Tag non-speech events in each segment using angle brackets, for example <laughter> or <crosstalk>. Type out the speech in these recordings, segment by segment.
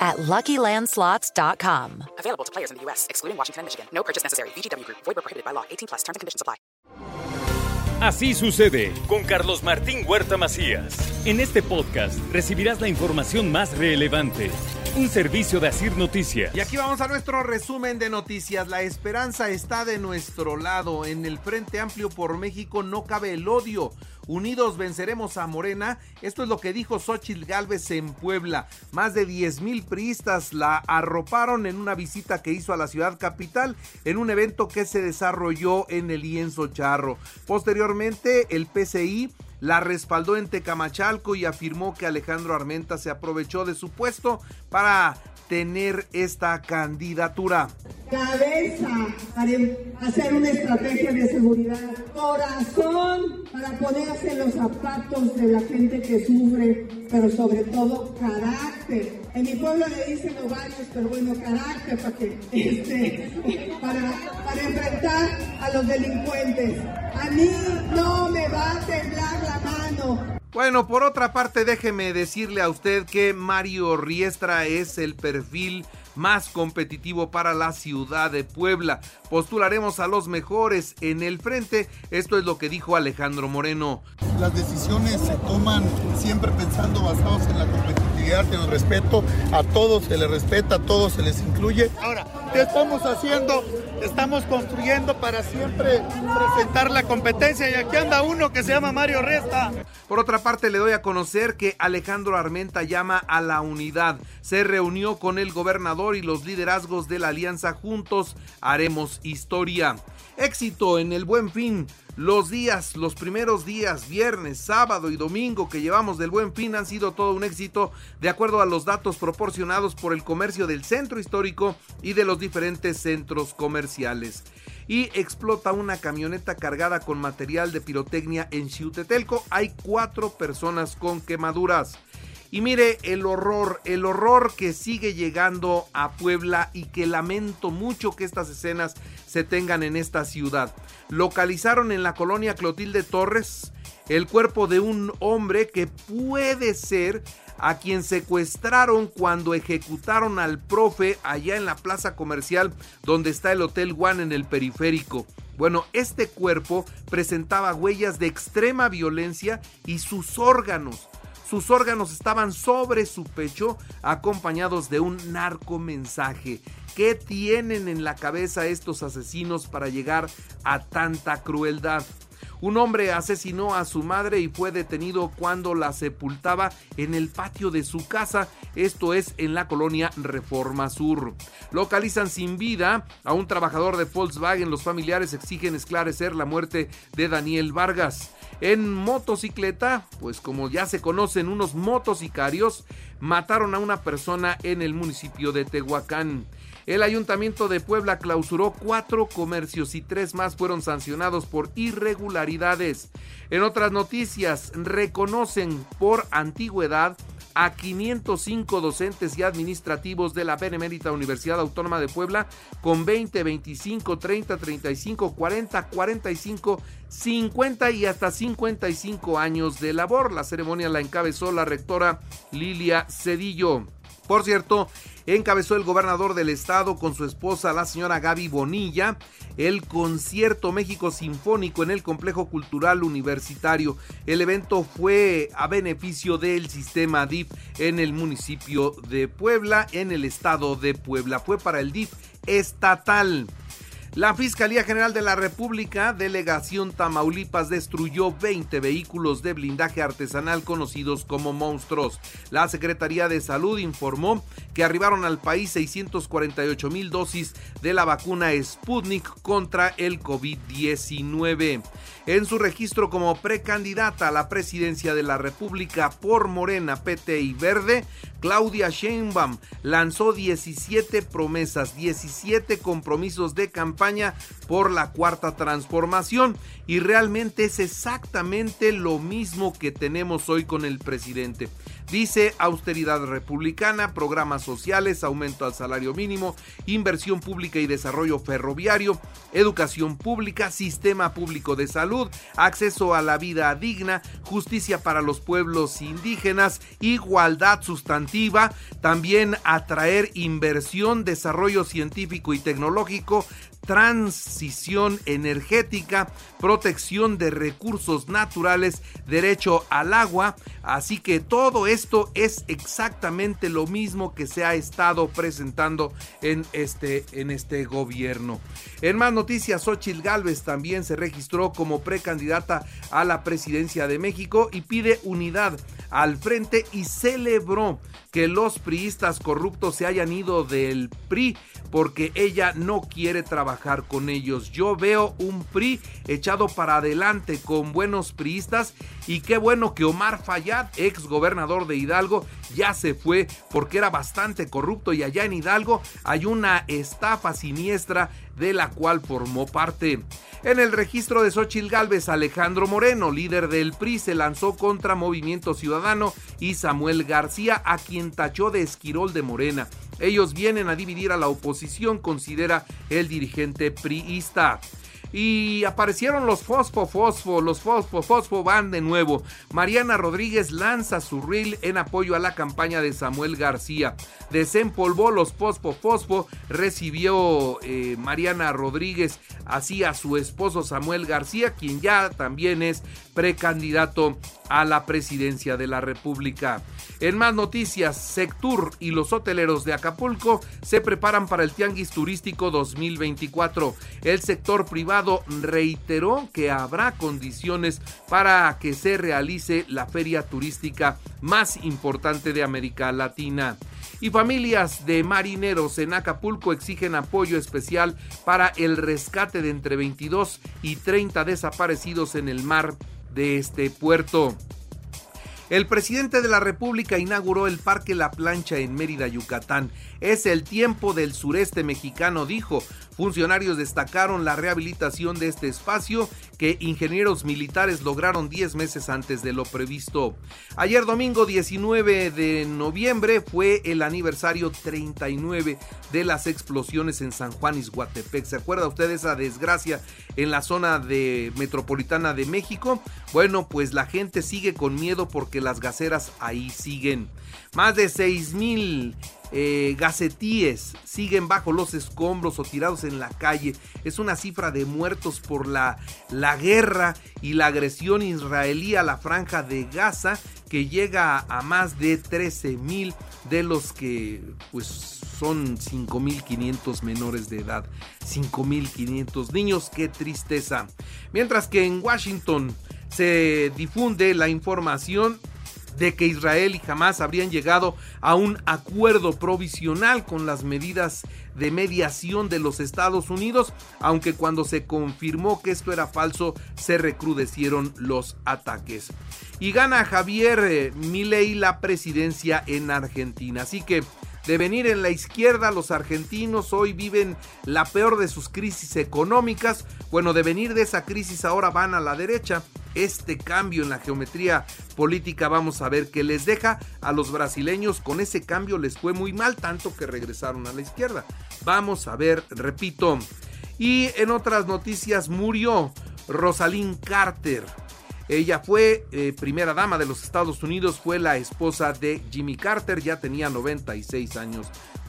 at LuckyLandSlots.com. Available to players in the U.S., excluding Washington and Michigan. No purchase necessary. VGW Group. Void prohibited by law. 18 plus. Terms and conditions apply. Así sucede con Carlos Martín Huerta Macías. En este podcast recibirás la información más relevante. Un servicio de Asir Noticias. Y aquí vamos a nuestro resumen de noticias. La esperanza está de nuestro lado. En el Frente Amplio por México no cabe el odio. Unidos venceremos a Morena. Esto es lo que dijo Xochitl Gálvez en Puebla. Más de 10 mil priistas la arroparon en una visita que hizo a la ciudad capital en un evento que se desarrolló en el lienzo charro. Posteriormente, el PCI la respaldó en Tecamachalco y afirmó que Alejandro Armenta se aprovechó de su puesto para tener esta candidatura. Cabeza para hacer una estrategia de seguridad. Corazón para ponerse los zapatos de la gente que sufre, pero sobre todo carácter. En mi pueblo le dicen ovarios, pero bueno, carácter para que, <laughs> este, para, para enfrentar a los delincuentes. A mí no me va a temblar la mano. Bueno, por otra parte, déjeme decirle a usted que Mario Riestra es el perfil más competitivo para la ciudad de Puebla. Postularemos a los mejores en el frente. Esto es lo que dijo Alejandro Moreno. Las decisiones se toman siempre pensando basados en la competitividad, en el respeto. A todos se les respeta, a todos se les incluye. Ahora, ¿qué estamos haciendo? Estamos construyendo para siempre presentar la competencia y aquí anda uno que se llama Mario Resta. Por otra parte, le doy a conocer que Alejandro Armenta llama a la unidad. Se reunió con el gobernador y los liderazgos de la alianza juntos. Haremos historia. Éxito en el buen fin. Los días, los primeros días, viernes, sábado y domingo que llevamos del buen fin han sido todo un éxito de acuerdo a los datos proporcionados por el comercio del centro histórico y de los diferentes centros comerciales. Y explota una camioneta cargada con material de pirotecnia en Xiutetelco. Hay cuatro personas con quemaduras. Y mire el horror, el horror que sigue llegando a Puebla y que lamento mucho que estas escenas se tengan en esta ciudad. Localizaron en la colonia Clotilde Torres el cuerpo de un hombre que puede ser a quien secuestraron cuando ejecutaron al profe allá en la plaza comercial donde está el Hotel One en el periférico. Bueno, este cuerpo presentaba huellas de extrema violencia y sus órganos sus órganos estaban sobre su pecho acompañados de un narcomensaje. ¿Qué tienen en la cabeza estos asesinos para llegar a tanta crueldad? Un hombre asesinó a su madre y fue detenido cuando la sepultaba en el patio de su casa, esto es en la colonia Reforma Sur. Localizan sin vida a un trabajador de Volkswagen, los familiares exigen esclarecer la muerte de Daniel Vargas. En motocicleta, pues como ya se conocen, unos motocicarios mataron a una persona en el municipio de Tehuacán. El ayuntamiento de Puebla clausuró cuatro comercios y tres más fueron sancionados por irregularidades. En otras noticias, reconocen por antigüedad a 505 docentes y administrativos de la Benemérita Universidad Autónoma de Puebla con 20, 25, 30, 35, 40, 45, 50 y hasta 55 años de labor. La ceremonia la encabezó la rectora Lilia Cedillo. Por cierto, encabezó el gobernador del estado con su esposa, la señora Gaby Bonilla, el concierto México Sinfónico en el Complejo Cultural Universitario. El evento fue a beneficio del sistema DIF en el municipio de Puebla, en el estado de Puebla. Fue para el DIF estatal. La Fiscalía General de la República, Delegación Tamaulipas, destruyó 20 vehículos de blindaje artesanal conocidos como monstruos. La Secretaría de Salud informó que arribaron al país 648 mil dosis de la vacuna Sputnik contra el COVID-19. En su registro como precandidata a la presidencia de la República por Morena, PT y Verde, Claudia Sheinbaum lanzó 17 promesas, 17 compromisos de campaña por la cuarta transformación y realmente es exactamente lo mismo que tenemos hoy con el presidente. Dice austeridad republicana, programas sociales, aumento al salario mínimo, inversión pública y desarrollo ferroviario, educación pública, sistema público de salud, acceso a la vida digna, justicia para los pueblos indígenas, igualdad sustantiva, también atraer inversión, desarrollo científico y tecnológico, transición energética, protección de recursos naturales, derecho al agua. Así que todo esto es exactamente lo mismo que se ha estado presentando en este, en este gobierno. En más noticias, Xochitl Gálvez también se registró como precandidata a la presidencia de México y pide unidad al frente y celebró que los priistas corruptos se hayan ido del PRI porque ella no quiere trabajar con ellos. Yo veo un PRI echado para adelante con buenos priistas y qué bueno que Omar Fayad, ex gobernador de Hidalgo, ya se fue porque era bastante corrupto y allá en Hidalgo hay una estafa siniestra de la cual formó parte. En el registro de Xochil Gálvez, Alejandro Moreno, líder del PRI, se lanzó contra Movimiento Ciudadano y Samuel García, a quien tachó de esquirol de Morena. Ellos vienen a dividir a la oposición, considera el dirigente priista y aparecieron los Fosfo Fosfo, los Fosfo Fosfo van de nuevo. Mariana Rodríguez lanza su reel en apoyo a la campaña de Samuel García. Desempolvó los Fosfo Fosfo, recibió eh, Mariana Rodríguez así a su esposo Samuel García, quien ya también es precandidato a la presidencia de la República. En más noticias, Sectur y los hoteleros de Acapulco se preparan para el Tianguis Turístico 2024. El sector privado reiteró que habrá condiciones para que se realice la feria turística más importante de América Latina. Y familias de marineros en Acapulco exigen apoyo especial para el rescate de entre 22 y 30 desaparecidos en el mar de este puerto. El presidente de la República inauguró el Parque La Plancha en Mérida, Yucatán. Es el tiempo del sureste mexicano, dijo. Funcionarios destacaron la rehabilitación de este espacio que ingenieros militares lograron 10 meses antes de lo previsto. Ayer domingo 19 de noviembre fue el aniversario 39 de las explosiones en San Juan Izhuatepec. ¿Se acuerda usted de esa desgracia en la zona de metropolitana de México? Bueno, pues la gente sigue con miedo porque las gaceras ahí siguen. Más de 6 mil eh, gacetíes siguen bajo los escombros o tirados en la calle. Es una cifra de muertos por la, la guerra y la agresión israelí a la franja de Gaza que llega a más de 13 mil de los que pues son 5.500 menores de edad. 5.500 niños, qué tristeza. Mientras que en Washington se difunde la información de que Israel y Hamas habrían llegado a un acuerdo provisional con las medidas de mediación de los Estados Unidos, aunque cuando se confirmó que esto era falso, se recrudecieron los ataques. Y gana Javier eh, Milei la presidencia en Argentina. Así que de venir en la izquierda, los argentinos hoy viven la peor de sus crisis económicas. Bueno, de venir de esa crisis ahora van a la derecha. Este cambio en la geometría política vamos a ver qué les deja a los brasileños. Con ese cambio les fue muy mal, tanto que regresaron a la izquierda. Vamos a ver, repito. Y en otras noticias murió Rosalind Carter ella fue eh, primera dama de los Estados Unidos, fue la esposa de Jimmy Carter, ya tenía 96 años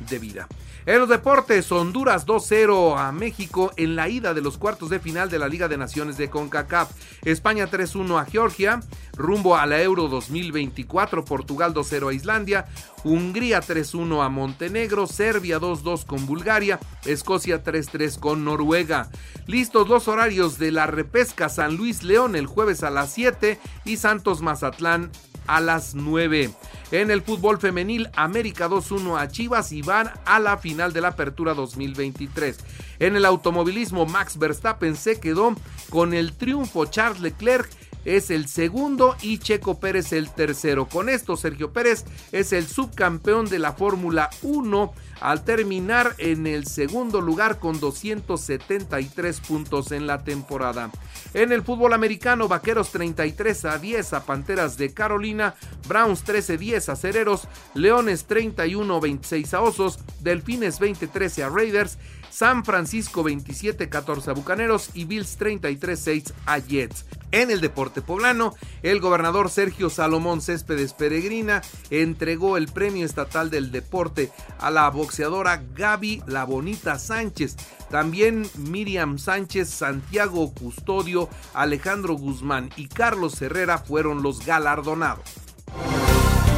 de vida. En los deportes, Honduras 2-0 a México en la ida de los cuartos de final de la Liga de Naciones de CONCACAF. España 3-1 a Georgia, rumbo a la Euro 2024. Portugal 2-0 a Islandia, Hungría 3-1 a Montenegro, Serbia 2-2 con Bulgaria, Escocia 3-3 con Noruega. Listos los horarios de la repesca San Luis León el jueves a las 7 y Santos Mazatlán a las 9. En el fútbol femenil, América 2-1 a Chivas y van a la final de la Apertura 2023. En el automovilismo, Max Verstappen se quedó con el triunfo Charles Leclerc es el segundo y Checo Pérez el tercero. Con esto, Sergio Pérez es el subcampeón de la Fórmula 1 al terminar en el segundo lugar con 273 puntos en la temporada. En el fútbol americano, Vaqueros 33 a 10 a Panteras de Carolina, Browns 13 10 a Cereros, Leones 31 26 a Osos, Delfines 20 13 a Raiders, San Francisco 27 14 a Bucaneros y Bills 33 6 a Jets. En el deporte poblano, el gobernador Sergio Salomón Céspedes Peregrina entregó el premio estatal del deporte a la boxeadora Gaby La Bonita Sánchez. También Miriam Sánchez, Santiago Custodio, Alejandro Guzmán y Carlos Herrera fueron los galardonados.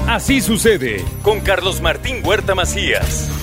Así sucede con Carlos Martín Huerta Macías.